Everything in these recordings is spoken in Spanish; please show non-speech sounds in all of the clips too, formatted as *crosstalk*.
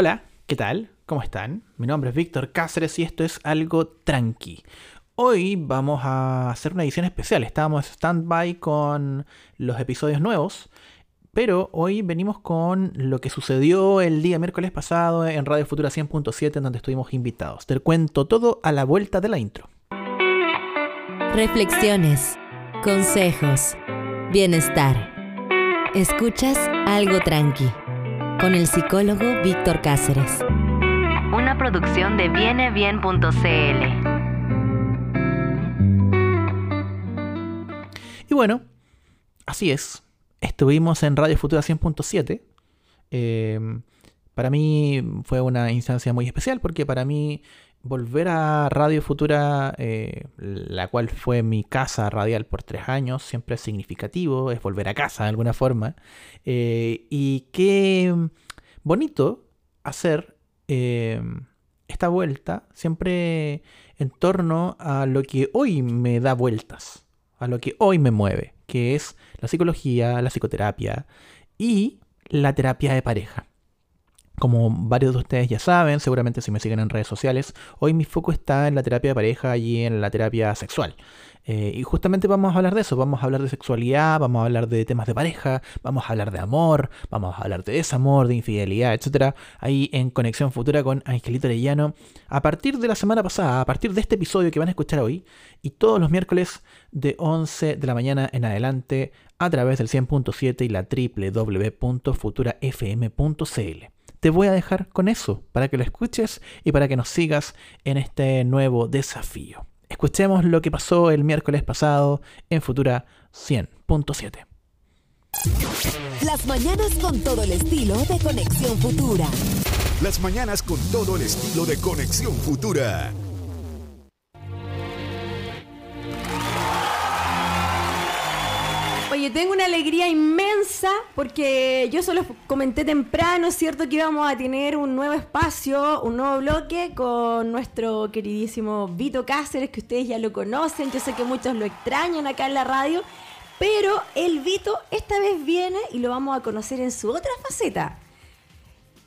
Hola, ¿qué tal? ¿Cómo están? Mi nombre es Víctor Cáceres y esto es Algo Tranqui. Hoy vamos a hacer una edición especial. Estábamos stand-by con los episodios nuevos, pero hoy venimos con lo que sucedió el día miércoles pasado en Radio Futura 100.7, en donde estuvimos invitados. Te cuento todo a la vuelta de la intro. Reflexiones, consejos, bienestar. Escuchas Algo Tranqui con el psicólogo Víctor Cáceres. Una producción de vienebien.cl. Y bueno, así es. Estuvimos en Radio Futura 100.7. Eh, para mí fue una instancia muy especial porque para mí volver a Radio Futura, eh, la cual fue mi casa radial por tres años, siempre es significativo, es volver a casa de alguna forma. Eh, y qué bonito hacer eh, esta vuelta siempre en torno a lo que hoy me da vueltas, a lo que hoy me mueve, que es la psicología, la psicoterapia y la terapia de pareja. Como varios de ustedes ya saben, seguramente si me siguen en redes sociales, hoy mi foco está en la terapia de pareja y en la terapia sexual. Eh, y justamente vamos a hablar de eso, vamos a hablar de sexualidad, vamos a hablar de temas de pareja, vamos a hablar de amor, vamos a hablar de desamor, de infidelidad, etc. Ahí en Conexión Futura con Angelito Arellano. A partir de la semana pasada, a partir de este episodio que van a escuchar hoy, y todos los miércoles de 11 de la mañana en adelante, a través del 100.7 y la www.futurafm.cl te voy a dejar con eso, para que lo escuches y para que nos sigas en este nuevo desafío. Escuchemos lo que pasó el miércoles pasado en Futura 100.7. Las mañanas con todo el estilo de Conexión Futura. Las mañanas con todo el estilo de Conexión Futura. Oye, tengo una alegría inmensa porque yo solo comenté temprano, ¿cierto? Que íbamos a tener un nuevo espacio, un nuevo bloque con nuestro queridísimo Vito Cáceres, que ustedes ya lo conocen. Yo sé que muchos lo extrañan acá en la radio, pero el Vito esta vez viene y lo vamos a conocer en su otra faceta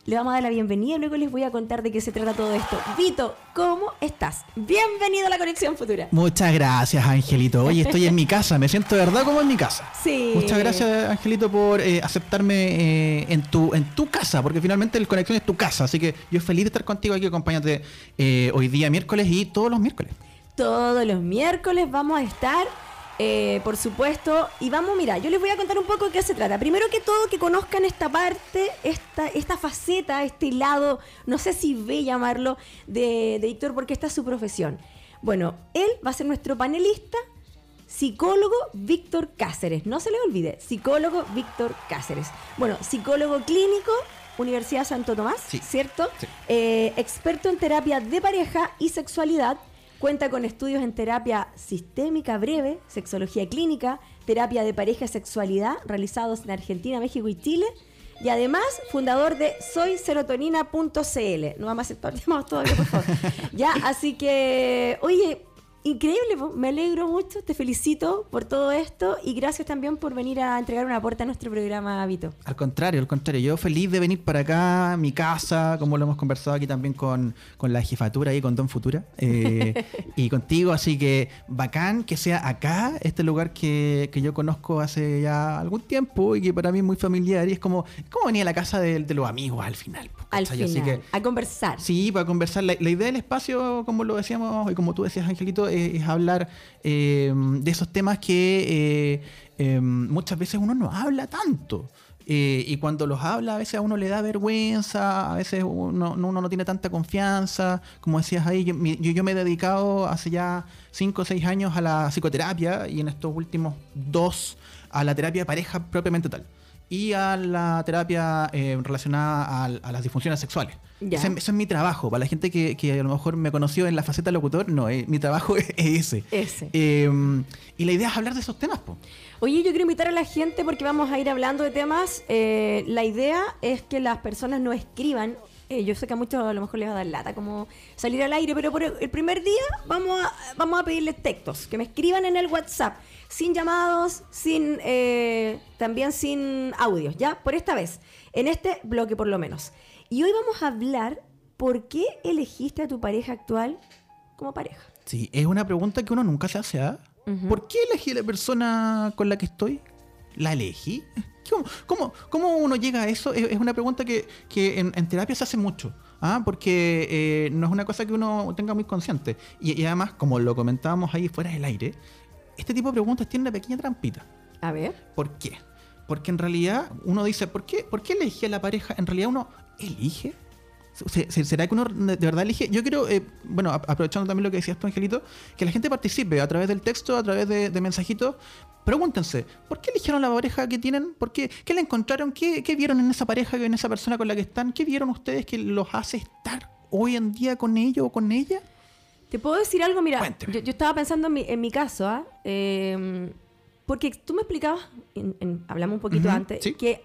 le vamos a dar la bienvenida y luego les voy a contar de qué se trata todo esto. Vito, ¿cómo estás? Bienvenido a la Conexión Futura. Muchas gracias, Angelito. Hoy *laughs* estoy en mi casa, me siento de verdad como en mi casa. Sí. Muchas gracias, Angelito, por eh, aceptarme eh, en, tu, en tu casa, porque finalmente el Conexión es tu casa. Así que yo feliz de estar contigo aquí, acompañándote eh, hoy día miércoles y todos los miércoles. Todos los miércoles vamos a estar eh, por supuesto. Y vamos, mira, yo les voy a contar un poco de qué se trata. Primero que todo, que conozcan esta parte, esta, esta faceta, este lado, no sé si ve llamarlo, de, de Víctor, porque esta es su profesión. Bueno, él va a ser nuestro panelista, psicólogo Víctor Cáceres. No se le olvide, psicólogo Víctor Cáceres. Bueno, psicólogo clínico, Universidad Santo Tomás, ¿cierto? Eh, experto en terapia de pareja y sexualidad Cuenta con estudios en terapia sistémica breve, sexología clínica, terapia de pareja y sexualidad realizados en Argentina, México y Chile. Y además, fundador de soyserotonina.cl. No vamos a todo, todavía, por favor. ya, así que, oye, Increíble, me alegro mucho, te felicito por todo esto y gracias también por venir a entregar una aporte a nuestro programa, Vito. Al contrario, al contrario, yo feliz de venir para acá, mi casa, como lo hemos conversado aquí también con, la jefatura y con Don Futura eh, *laughs* y contigo, así que bacán que sea acá, este lugar que, yo conozco hace ya algún tiempo y que para mí es muy familiar y es como, como venir a la casa de, los amigos al final. Al final, a conversar. Sí, para conversar. La, la idea del espacio, como lo decíamos y como tú decías, Angelito, es, hablar eh, de esos temas que eh, em, muchas veces uno no habla tanto. Eh, y cuando los habla, a veces a uno le da vergüenza, a veces uno, no tiene tanta confianza. Como decías ahí, yo, yo, me he dedicado hace ya 5 o 6 años a la psicoterapia y en estos últimos dos a la terapia de pareja propiamente tal. Y a la terapia relacionada a las disfunciones sexuales. Ese, es mi trabajo. Para la gente que, a lo mejor me conoció en la faceta locutor, no, eh, mi trabajo *laughs* es, ese. Ese. Em, y la idea es hablar de esos temas, po. Oye, yo quiero invitar a la gente porque vamos a ir hablando de temas. Eh, la idea es que las personas no escriban. Eh, yo sé que a muchos a lo mejor les va a dar lata como salir al aire, pero por el primer día vamos a, vamos a pedirles textos, que me escriban en el WhatsApp, sin llamados, sin también sin audios, ¿ya? Por esta vez, en este bloque por lo menos. Y hoy vamos a hablar por qué elegiste a tu pareja actual como pareja. Sí, es una pregunta que uno nunca se hace. ¿ah? ¿Por qué elegí a la persona con la que estoy? ¿La elegí? ¿Cómo, cómo, cómo uno llega a eso? Es, es una pregunta que, que en, en terapia se hace mucho. ¿ah? Porque eh, no es una cosa que uno tenga muy consciente. Y, y además, como lo comentábamos ahí fuera del aire, este tipo de preguntas tienen una pequeña trampita. A ver. ¿Por qué? Porque en realidad uno dice, ¿por qué, ¿por qué elegí a la pareja? En realidad uno elige. Se- se- ¿Será que uno de verdad elige? Yo quiero, eh, bueno, aprovechando también lo que decías tú, Angelito, que la gente participe a través del texto, a través de, de mensajitos. Pregúntense, ¿por qué eligieron la pareja que tienen? ¿Por qué, ¿Qué le encontraron? ¿Qué, ¿Qué vieron en esa pareja, en esa persona con la que están? ¿Qué vieron ustedes que los hace estar hoy en día con ellos o con ella? ¿Te puedo decir algo? Mira, yo, yo estaba pensando en mi, en mi caso, ¿ah? Eh, porque tú me explicabas, en- en- hablamos un poquito antes, sí. que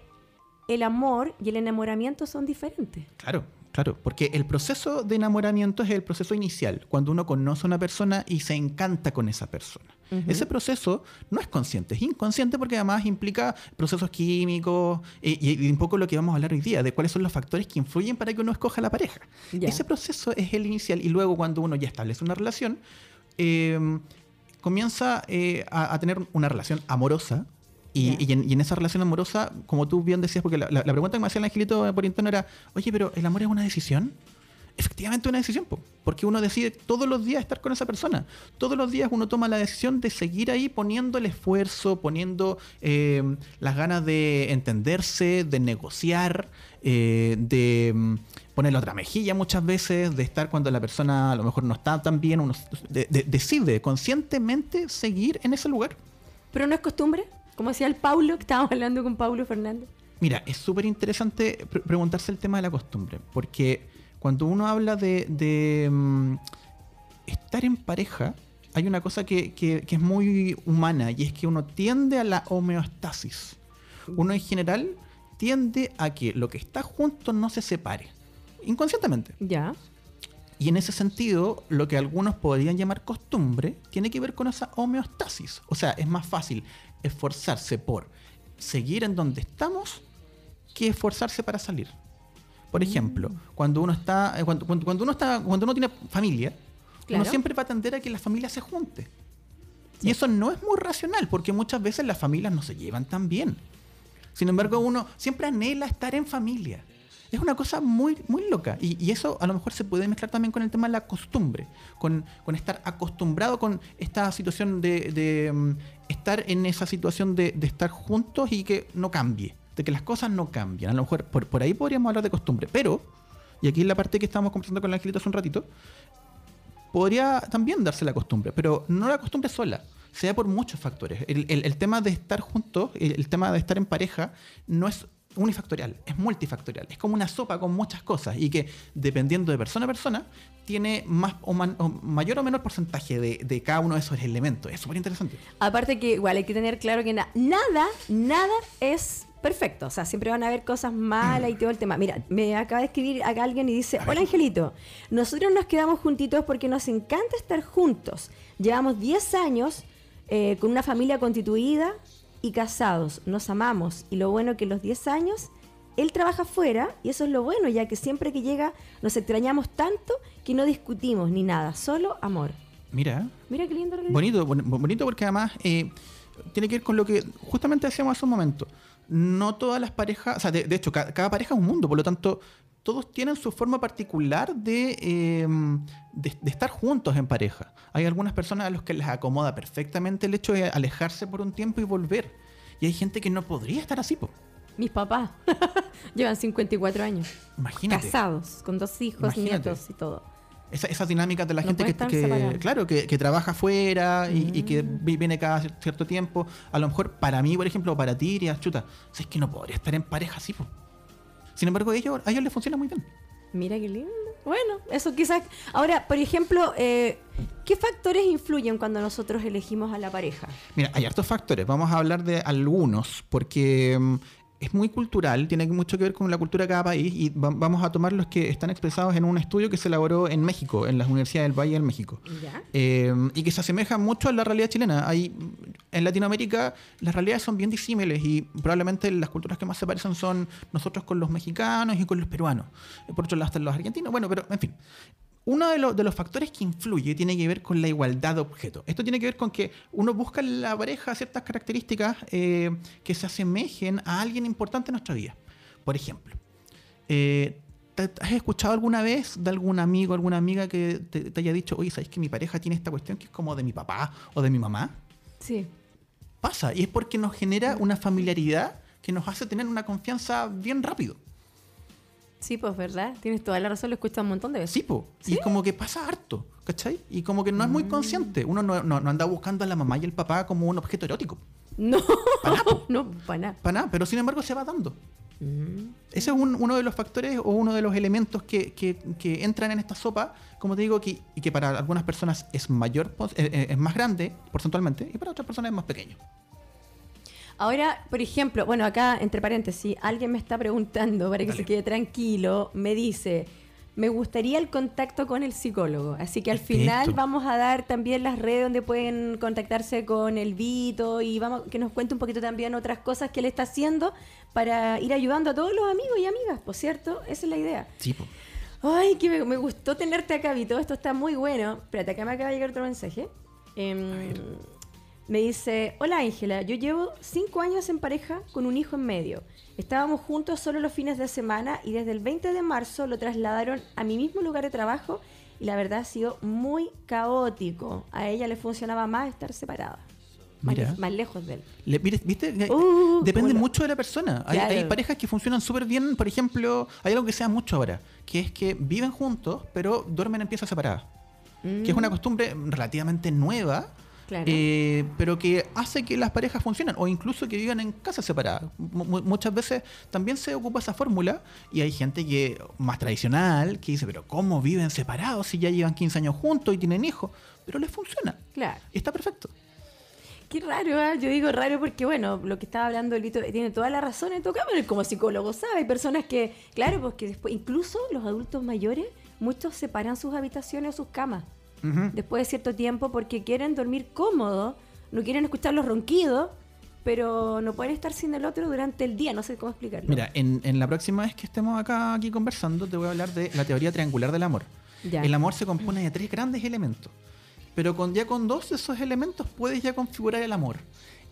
el amor y el enamoramiento son diferentes. Claro, claro, porque el proceso de enamoramiento es el proceso inicial, cuando uno conoce a una persona y se encanta con esa persona. Ese proceso no es consciente, es inconsciente porque además implica procesos químicos y, y un poco lo que vamos a hablar hoy día, de cuáles son los factores que influyen para que uno escoja la pareja. Ese proceso es el inicial y luego cuando uno ya establece una relación, eh, comienza eh, a, a tener una relación amorosa. Y, en, y en esa relación amorosa, como tú bien decías, porque la, la- la pregunta que me hacía el angelito por interno era, oye, pero ¿el amor es una decisión? Efectivamente una decisión, po, porque uno decide todos los días estar con esa persona. Todos los días uno toma la decisión de seguir ahí poniendo el esfuerzo, poniendo eh, las ganas de entenderse, de negociar, eh, de mm, ponerle otra mejilla muchas veces, de estar cuando la persona a lo mejor no está tan bien, uno de- de- decide conscientemente seguir en ese lugar. Pero no es costumbre, como decía el Paulo, que estábamos hablando con Paulo Fernández. Mira, es súper interesante pre- preguntarse el tema de la costumbre, porque cuando uno habla de, de, mm, estar en pareja, hay una cosa que, que- que es muy humana y es que uno tiende a la homeostasis. Uno en general tiende a que lo que está junto no se separe, inconscientemente. Ya. Y en ese sentido, lo que algunos podrían llamar costumbre tiene que ver con esa homeostasis. O sea, es más fácil esforzarse por seguir en donde estamos que esforzarse para salir. Por ejemplo, cuando uno está, eh, cuando, cuando- cuando uno está, cuando uno tiene familia, Claro. uno siempre va a tender a que la familia se junte. Y eso no es muy racional, porque muchas veces las familias no se llevan tan bien. Sin embargo, uno siempre anhela estar en familia. Es una cosa muy, muy loca. Y, eso a lo mejor se puede mezclar también con el tema de la costumbre, con, con estar acostumbrado con esta situación de, mm, estar en esa situación de, estar juntos y que no cambie, de que las cosas no cambian. A lo mejor por, ahí podríamos hablar de costumbre. Pero, y aquí es la parte que estábamos conversando con el angelito hace un ratito, podría también darse la costumbre, pero no la costumbre sola. Se da por muchos factores. El, tema de estar juntos, el tema de estar en pareja, no es unifactorial, es multifactorial. Es como una sopa con muchas cosas y que dependiendo de persona a persona, tiene más o, man- o mayor o menor porcentaje de, de cada uno de esos elementos. Es súper interesante. Aparte que igual hay que tener claro que na- nada, nada es perfecto. O sea, siempre van a haber cosas malas y todo el tema. Mira, me acaba de escribir acá alguien y dice, hola Angelito, nosotros nos quedamos juntitos porque nos encanta estar juntos. Llevamos 10 años eh, con una familia constituida y casados. Nos amamos. Y lo bueno que los 10 años... Él trabaja afuera y eso es lo bueno, ya que siempre que llega nos extrañamos tanto que no discutimos ni nada, solo amor. Mira, Mira qué lindo que. Bonito, bon- bonito porque además eh, tiene que ver con lo que justamente decíamos hace un momento. No todas las parejas, o sea, de, de hecho, ca- cada, pareja es un mundo, por lo tanto, todos tienen su forma particular de, eh, de, de estar juntos en pareja. Hay algunas personas a los que les acomoda perfectamente el hecho de alejarse por un tiempo y volver. Y hay gente que no podría estar así, po. Mis papás *laughs* llevan 54 años. Imagínate. Casados, con dos hijos, Imagínate. nietos y todo. Esa- esas dinámicas de la No gente que, claro, que, que trabaja afuera y, y que vi- viene cada cier- cierto tiempo. A lo mejor para mí, por ejemplo, o para ti, dirías, chuta, si es que no podría estar en pareja así, po. Sin embargo, a ellos, a ellos les funciona muy bien. Mira qué lindo. Bueno, eso quizás. Ahora, por ejemplo, eh, ¿qué factores influyen cuando nosotros elegimos a la pareja? Mira, hay hartos factores. Vamos a hablar de algunos, porque mm, es muy cultural, tiene mucho que ver con la cultura de cada país y va- vamos a tomar los que están expresados en un estudio que se elaboró en México, en las universidades del Valle del México. Ya. Eh, y que se asemeja mucho a la realidad chilena. Hay, en Latinoamérica las realidades son bien disímiles y probablemente las culturas que más se parecen son nosotros con los mexicanos y con los peruanos. Por otro lado están los argentinos. Bueno, pero en fin. Uno de, los- de los factores que influye tiene que ver con la igualdad de objetos. Esto tiene que ver con que uno busca en la pareja ciertas características eh, que se asemejen a alguien importante en nuestra vida. Por ejemplo, eh, ¿te- ¿has escuchado alguna vez de algún amigo, alguna amiga que te, te haya dicho, oye, ¿sabes que mi pareja tiene esta cuestión que es como de mi papá o de mi mamá? Sí. Pasa, y es porque nos genera una familiaridad que nos hace tener una confianza bien rápido. Sí, pues, ¿verdad? Tienes toda la razón, lo he escuchado un montón de veces. Sí, po. Y es como que pasa harto, ¿cachai? Y como que no es muy consciente. Uno no, no- no anda buscando a la mamá y el papá como un objeto erótico. No, *laughs* no, para nada. Para nada, pero sin embargo se va dando. Ese es un- uno de los factores o uno de los elementos que, que- que entran en esta sopa, como te digo, que, y que para algunas personas es mayor, eh, eh, es más grande porcentualmente, y para otras personas es más pequeño. Ahora, por ejemplo, bueno, acá entre paréntesis, alguien me está preguntando para que Dale. se quede tranquilo, me dice, me gustaría el contacto con el psicólogo, así que al Perfecto. final vamos a dar también las redes donde pueden contactarse con el Vito y vamos que nos cuente un poquito también otras cosas que él está haciendo para ir ayudando a todos los amigos y amigas, por cierto, esa es la idea. Sí, po. Ay, que me, me gustó tenerte acá, Vito. Esto está muy bueno. Espérate, acá me acaba de llegar otro mensaje. Em, me dice, hola Ángela, yo llevo cinco años en pareja con un hijo en medio. Estábamos juntos solo los fines de semana y desde el 20 de marzo lo trasladaron a mi mismo lugar de trabajo y la verdad ha sido muy caótico. A ella le funcionaba más estar separada. Más, Mira. más lejos de él. Le- ¿Viste? Eh, Uh, Depende hola. mucho de la persona. Hay, Claro. hay parejas que funcionan súper bien. Por ejemplo, hay algo que se da mucho ahora, que es que viven juntos, pero duermen en piezas separadas. Que es una costumbre relativamente nueva, Claro. eh, pero que hace que las parejas funcionen, o incluso que vivan en casas separadas. Mu- mu- muchas veces también se ocupa esa fórmula, y hay gente que más tradicional que dice, pero ¿cómo viven separados si ya llevan 15 años juntos y tienen hijos? Pero les funciona. Claro. Y está perfecto. Qué raro, ¿ah? yo digo raro porque, bueno, lo que estaba hablando el Vito tiene toda la razón en caso, pero como psicólogo sabe, hay personas que, claro, pues que después, incluso los adultos mayores, muchos separan sus habitaciones o sus camas Después de cierto tiempo porque quieren dormir cómodo, no quieren escuchar los ronquidos, pero no pueden estar sin el otro durante el día, no sé cómo explicarlo. Mira, en, en la próxima vez que estemos acá aquí conversando, te voy a hablar de la teoría triangular del amor. Ya. El amor se compone de tres grandes elementos. Pero con, ya con dos de esos elementos puedes ya configurar el amor.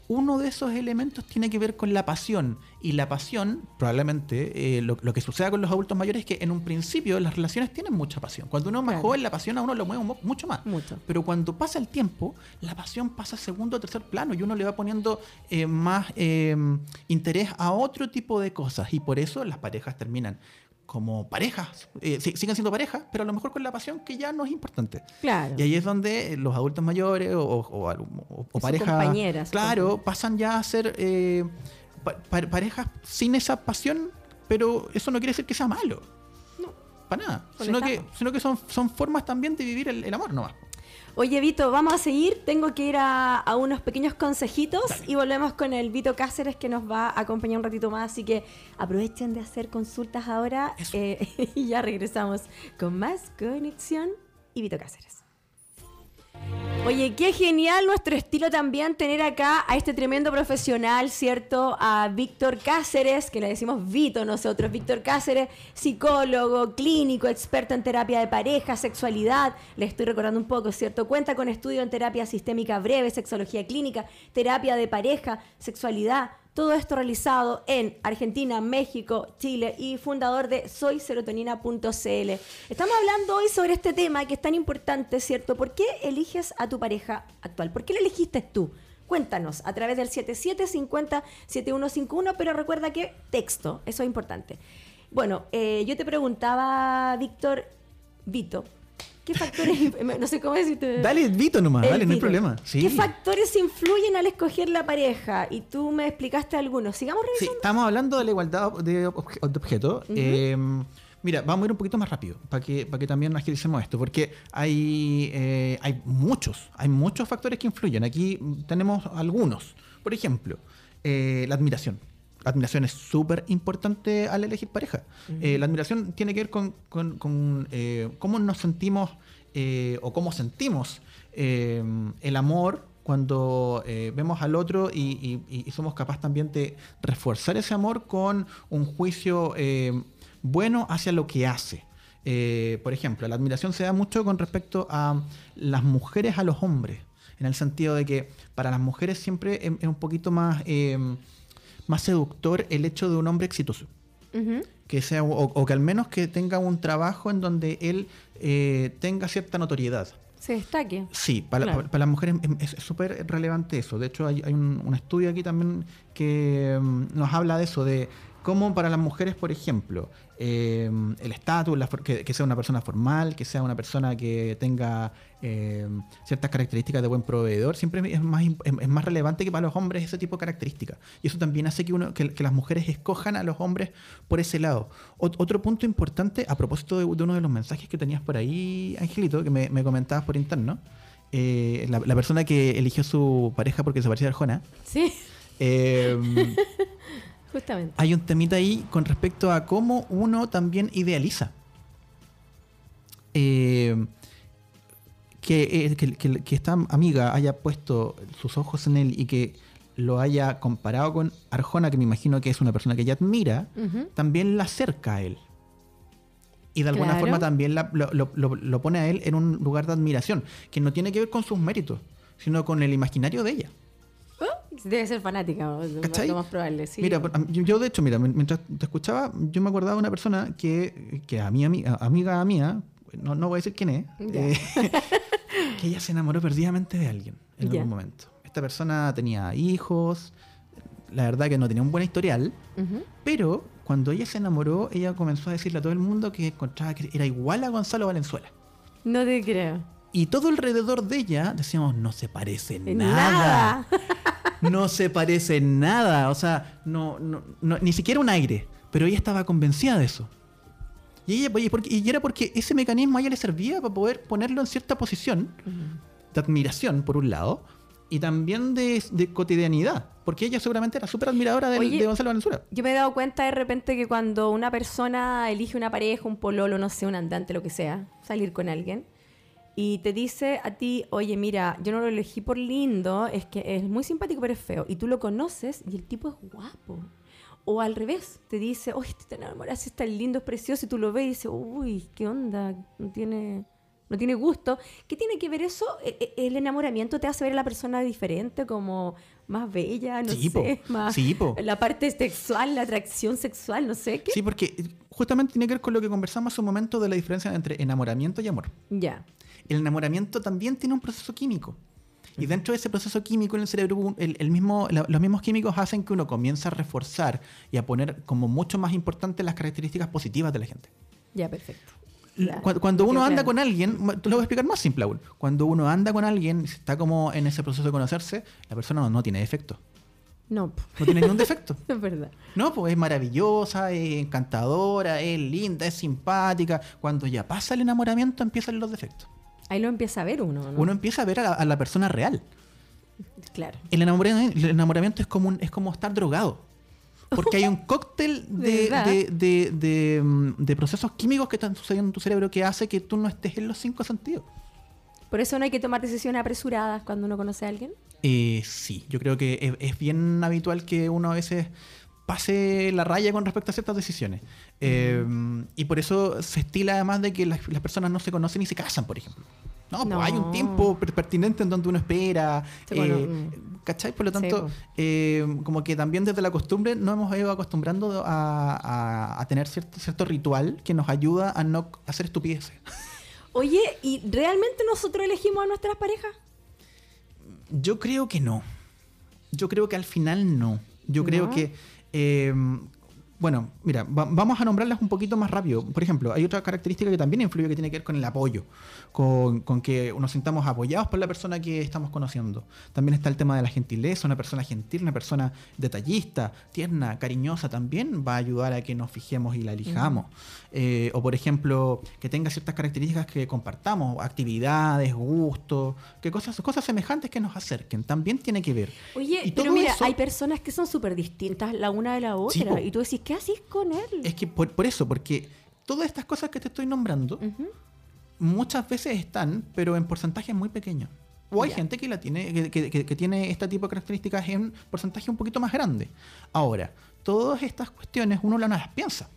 Uno de esos elementos tiene que ver con la pasión. Y la pasión, probablemente, eh, lo, lo que suceda con los adultos mayores es que en un principio las relaciones tienen mucha pasión. Cuando uno es más Claro. joven, la pasión a uno lo mueve mu- mucho más. Mucho. Pero cuando pasa el tiempo, la pasión pasa a segundo o tercer plano y uno le va poniendo eh, más eh, interés a otro tipo de cosas. Y por eso las parejas terminan como parejas. Eh, siguen siendo parejas, pero a lo mejor con la pasión que ya no es importante. Claro. Y ahí es donde los adultos mayores o, o- o- parejas. compañeras, Claro, pasan ya a ser eh, pa- pa- parejas sin esa pasión, pero eso no quiere decir que sea malo. No. Para nada. Sino que, sino que son, son formas también de vivir el, el amor nomás. Oye, Vito, vamos a seguir. Tengo que ir a, a unos pequeños consejitos Dale. y volvemos con el Vito Cáceres que nos va a acompañar un ratito más. Así que aprovechen de hacer consultas ahora eh, *laughs* y ya regresamos con más conexión y Vito Cáceres. Oye, qué genial nuestro estilo también tener acá a este tremendo profesional, ¿cierto? A Víctor Cáceres, que le decimos Vito nosotros. Víctor Cáceres, psicólogo, clínico, experto en terapia de pareja, sexualidad. Le estoy recordando un poco, ¿cierto? Cuenta con estudio en terapia sistémica breve, sexología clínica, terapia de pareja, sexualidad. Todo esto realizado en Argentina, México, Chile y fundador de soyserotonina.cl. Estamos hablando hoy sobre este tema que es tan importante, ¿cierto? ¿Por qué eliges a tu pareja actual? ¿Por qué la elegiste tú? Cuéntanos a través del 7750-7151, pero recuerda que texto, eso es importante. Bueno, eh, yo te preguntaba, Víctor, Vito, ¿qué factores, *laughs* no sé cómo decirte? Dale, Vito nomás, El dale, no hay problema. Sí. ¿Qué factores influyen al escoger la pareja? Y tú me explicaste algunos. Sigamos Sí, revisando. estamos hablando de la igualdad de, obje- de objetos. Eh, mira, vamos a ir un poquito más rápido para que, para que también agilicemos esto, porque hay, eh, hay muchos, hay muchos factores que influyen. Aquí tenemos algunos. Por ejemplo, eh, la admiración. Admiración es súper importante al elegir pareja. Eh, la admiración tiene que ver con, con- con, eh, cómo nos sentimos eh, o cómo sentimos el amor cuando vemos al otro y, y- y somos capaces también de reforzar ese amor con un juicio bueno hacia lo que hace. Por ejemplo, la admiración se da mucho con respecto a las mujeres a los hombres, en el sentido de que para las mujeres siempre es, es un poquito más, más seductor el hecho de un hombre exitoso. Que sea, o, o que al menos que tenga un trabajo en donde él eh, tenga cierta notoriedad. Se destaque. Sí, para, Claro. para- para las mujeres es súper relevante eso. De hecho, hay, hay un, un estudio aquí también que mm, nos habla de eso, de cómo para las mujeres, por ejemplo, eh, el estatus, que, que sea una persona formal, que sea una persona que tenga eh, ciertas características de buen proveedor, siempre es más, es, es más relevante que para los hombres ese tipo de características. Y eso también hace que, uno, que, que las mujeres escojan a los hombres por ese lado. Ot- otro punto importante, a propósito de, de uno de los mensajes que tenías por ahí, Angelito, que me, me comentabas por interno, eh, la, la persona que eligió su pareja porque se parecía a Arjona, Sí, eh, justamente. hay un temita ahí con respecto a cómo uno también idealiza. Eh, que, eh, que- que- que esta amiga haya puesto sus ojos en él y que lo haya comparado con Arjona, que me imagino que es una persona que ella admira, también la acerca a él. Y de alguna Claro. forma también la- lo, lo- lo- lo pone a él en un lugar de admiración, que no tiene que ver con sus méritos, sino con el imaginario de ella. Debe ser fanática, ¿Cachai? lo más probable, sí. Mira, yo, de hecho, mira, mientras te escuchaba, yo me acordaba de una persona que, que a mi ami- a- amiga mía, no, no voy a decir quién es, eh, *laughs* que ella se enamoró perdidamente de alguien en Ya. algún momento. Esta persona tenía hijos, la verdad que no tenía un buen historial, pero cuando ella se enamoró, ella comenzó a decirle a todo el mundo que encontraba que era igual a Gonzalo Valenzuela. No te creo. Y todo alrededor de ella decíamos, no se parece En nada. nada. *laughs* No se parece en nada. O sea, no, no- no- ni siquiera un aire. Pero ella estaba convencida de eso. Y, ella, y, porque- y era porque ese mecanismo a ella le servía para poder ponerlo en cierta posición de admiración, por un lado, y también de, de cotidianidad. Porque ella seguramente era súper admiradora del- Oye, de Gonzalo Valenzuela. Yo me he dado cuenta de repente que cuando una persona elige una pareja, un pololo, no sé, un andante, lo que sea, salir con alguien, y te dice a ti, oye, mira, yo no lo elegí por lindo, es que es muy simpático, pero es feo, y tú lo conoces y el tipo es guapo. O al revés, te dice, oye, te enamoras, está lindo, es precioso, y tú lo ves y dices, uy, ¿qué onda? No tiene, no tiene gusto. ¿Qué tiene que ver eso? E- e- ¿El enamoramiento te hace ver a la persona diferente, como más bella, no Sí, po. sé, más... Sí, po. La parte sexual, la atracción sexual, no sé qué. Sí, porque justamente tiene que ver con lo que conversamos hace un momento de la diferencia entre enamoramiento y amor. Ya. El enamoramiento también tiene un proceso químico. Y dentro de ese proceso químico en el cerebro, el, el mismo, la- los mismos químicos hacen que uno comience a reforzar y a poner como mucho más importantes las características positivas de la gente. Ya, perfecto. Cuando uno anda con alguien, te lo voy a explicar más simple aún. Cuando uno anda con alguien, está como en ese proceso de conocerse, la persona no, no tiene defecto. No, No tiene ningún defecto. *laughs* es verdad. No, pues es maravillosa, es encantadora, es linda, es simpática. Cuando ya pasa el enamoramiento, empiezan los defectos. Ahí lo empieza a ver uno, ¿no? Uno empieza a ver a la- a la persona real. Claro. El enamoramiento, el enamoramiento es como un- es como estar drogado. Porque hay un *laughs* cóctel de, de, de procesos químicos que están sucediendo en tu cerebro que hace que tú no estés en los cinco sentidos. Por eso no hay que tomar decisiones apresuradas cuando uno conoce a alguien. Eh, sí, yo creo que es, es bien habitual que uno a veces pase la raya con respecto a ciertas decisiones. Eh, y por eso se estila además de que las, las personas no se conocen y se casan, por ejemplo. No, pues hay un tiempo per- pertinente en donde uno espera. Sí, bueno, eh, mm. ¿Cachai? Por lo Sí, tanto, po. eh, como que también desde la costumbre nos hemos ido acostumbrando a, a- a tener cierto, cierto ritual que nos ayuda a no hacer estupideces. Oye, ¿y realmente nosotros elegimos a nuestras parejas? Yo creo que no. Yo creo que al final no. Yo creo ¿No? que eh, bueno, mira, va- vamos a nombrarlas un poquito más rápido. Por ejemplo, hay otra característica que también influye que tiene que ver con el apoyo, con, con que nos sintamos apoyados por la persona que estamos conociendo. También está el tema de la gentileza, una persona gentil, una persona detallista, tierna, cariñosa, también va a ayudar a que nos fijemos y la elijamos. Eh, o por ejemplo, que tenga ciertas características que compartamos, actividades, gustos, que cosas, cosas semejantes que nos acerquen, también tiene que ver. Oye, Y pero mira, eso- hay personas que son súper distintas la una de la otra. y tú decís, ¿qué haces con él? Es que por, por eso, porque todas estas cosas que te estoy nombrando muchas veces están, pero en porcentajes muy pequeños. O hay gente que la tiene, que, que- que- que tiene este tipo de características en porcentaje un poquito más grande. Ahora, todas estas cuestiones uno no las piensa.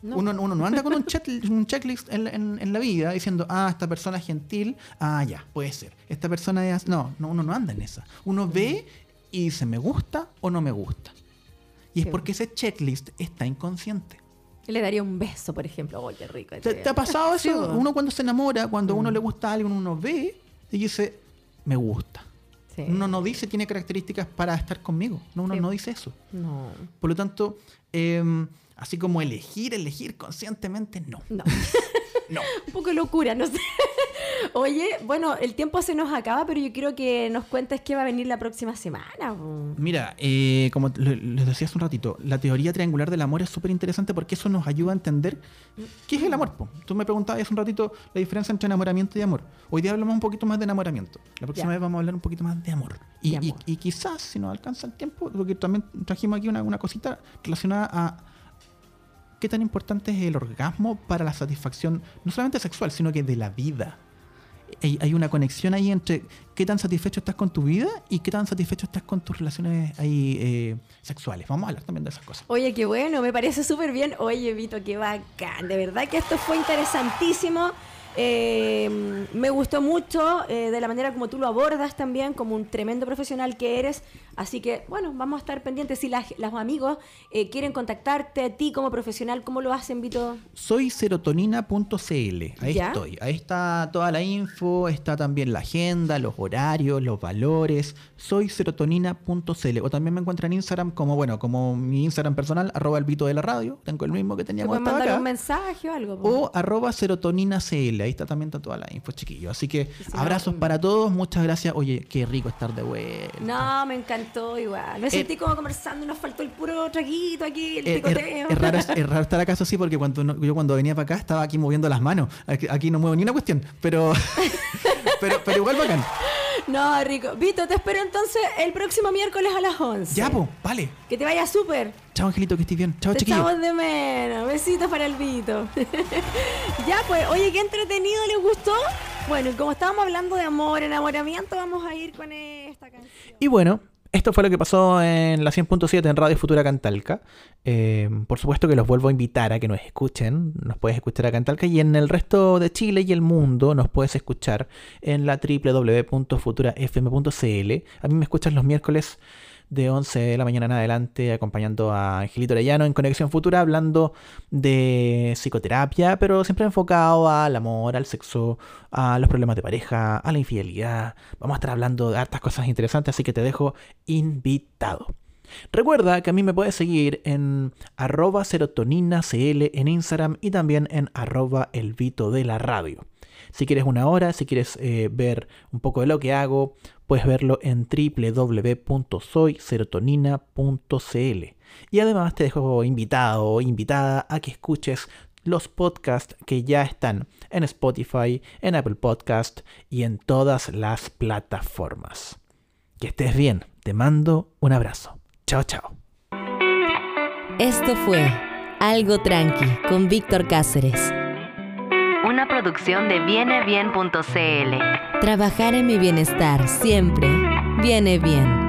No. Uno, uno no anda con un, *laughs* chet- un checklist en, la- en- en la vida diciendo, ah, esta persona es gentil, ah, ya, puede ser. Esta persona es... No, no, uno no anda en esa. Uno ve y dice, ¿me gusta o no me gusta? Y es Sí. porque ese checklist está inconsciente. Le daría un beso, por ejemplo. ¡Ay, qué rico! ¿Te, te ha pasado eso? uno cuando se enamora, cuando a Mm. uno le gusta a alguien, uno ve y dice, me gusta. Sí. Uno no dice tiene características para estar conmigo. No, uno no dice eso. No. Por lo tanto, em, así como elegir, elegir conscientemente, no. No. *laughs* No. *laughs* Un poco locura, no sé. Oye, bueno, el tiempo se nos acaba, pero yo quiero que nos cuentes qué va a venir la próxima semana. Mira, eh, como le- les decía hace un ratito, la teoría triangular del amor es súper interesante porque eso nos ayuda a entender qué es el amor. po. Tú me preguntabas hace un ratito la diferencia entre enamoramiento y amor. Hoy día hablamos un poquito más de enamoramiento. La próxima Ya. vez vamos a hablar un poquito más de amor. Y, De y- amor. y quizás, si nos alcanza el tiempo, porque también trajimos aquí una, una cosita relacionada a qué tan importante es el orgasmo para la satisfacción, no solamente sexual, sino que de la vida. Hay, una conexión ahí entre qué tan satisfecho estás con tu vida y qué tan satisfecho estás con tus relaciones ahí eh, sexuales. Vamos a hablar también de esas cosas. Oye, qué bueno, me parece súper bien. Oye, Vito, qué bacán. De verdad que esto fue interesantísimo. Eh, me gustó mucho eh, de la manera como tú lo abordas también, como un tremendo profesional que eres. Así que, bueno, vamos a estar pendientes. Si las- los amigos eh, quieren contactarte a ti como profesional, ¿cómo lo hacen, Vito? Soy serotonina.cl. Ahí ¿Ya? estoy. Ahí está toda la info, está también la agenda, los horarios, los valores. Soy serotonina.cl. O también me encuentran en Instagram como, bueno, como mi Instagram personal, arroba el Vito de la radio. Tengo el mismo que ¿Te teníamos pueden hasta mandar acá. un mensaje o algo? po? o arroba serotoninacl. Ahí está también está toda la info, chiquillos. Así que si abrazos para todos. Muchas gracias. Oye, qué rico estar de vuelta. No, me encantó igual. Me sentí como conversando y nos faltó el puro traguito aquí, el Eh, Es, picoteo. es raro, es raro estar acá, eso sí, porque cuando no- yo cuando venía para acá estaba aquí moviendo las manos. Aquí, aquí no muevo ni una cuestión, pero, *laughs* pero, pero igual bacán. No, rico. Vito, te espero entonces el próximo miércoles a las 11. Ya, pues, vale. Que te vaya súper. Chao, Angelito, que estés bien. Chao, Te chiquillos. echamos de menos. Besitos para el Vito. *laughs* ya, pues, oye, qué entretenido, ¿les gustó? Bueno, y como estábamos hablando de amor, enamoramiento, vamos a ir con esta canción. Y bueno, esto fue lo que pasó en la 100.7 en Radio Futura Cantalca. Eh, por supuesto que los vuelvo a invitar a que nos escuchen. Nos puedes escuchar acá en Talca y en el resto de Chile y el mundo nos puedes escuchar en la www.futurafm.cl. A mí me escuchas los miércoles de 11 de la mañana en adelante acompañando a Angelito Arellano en Conexión Futura hablando de psicoterapia, pero siempre enfocado al amor, al sexo, a los problemas de pareja, a la infidelidad. Vamos a estar hablando de hartas cosas interesantes, así que te dejo invitado. Recuerda que a mí me puedes seguir en arroba serotoninacl en Instagram y también en arroba elvito de la radio. Si quieres una hora, si quieres eh, ver un poco de lo que hago, puedes verlo en www.soyserotonina.cl. Y además te dejo invitado o invitada a que escuches los podcasts que ya están en Spotify, en Apple Podcast y en todas las plataformas. Que estés bien, te mando un abrazo. Chao, chao. Esto fue Algo Tranqui con Víctor Cáceres. Una producción de vienebien.cl. Trabajar en mi bienestar siempre viene bien.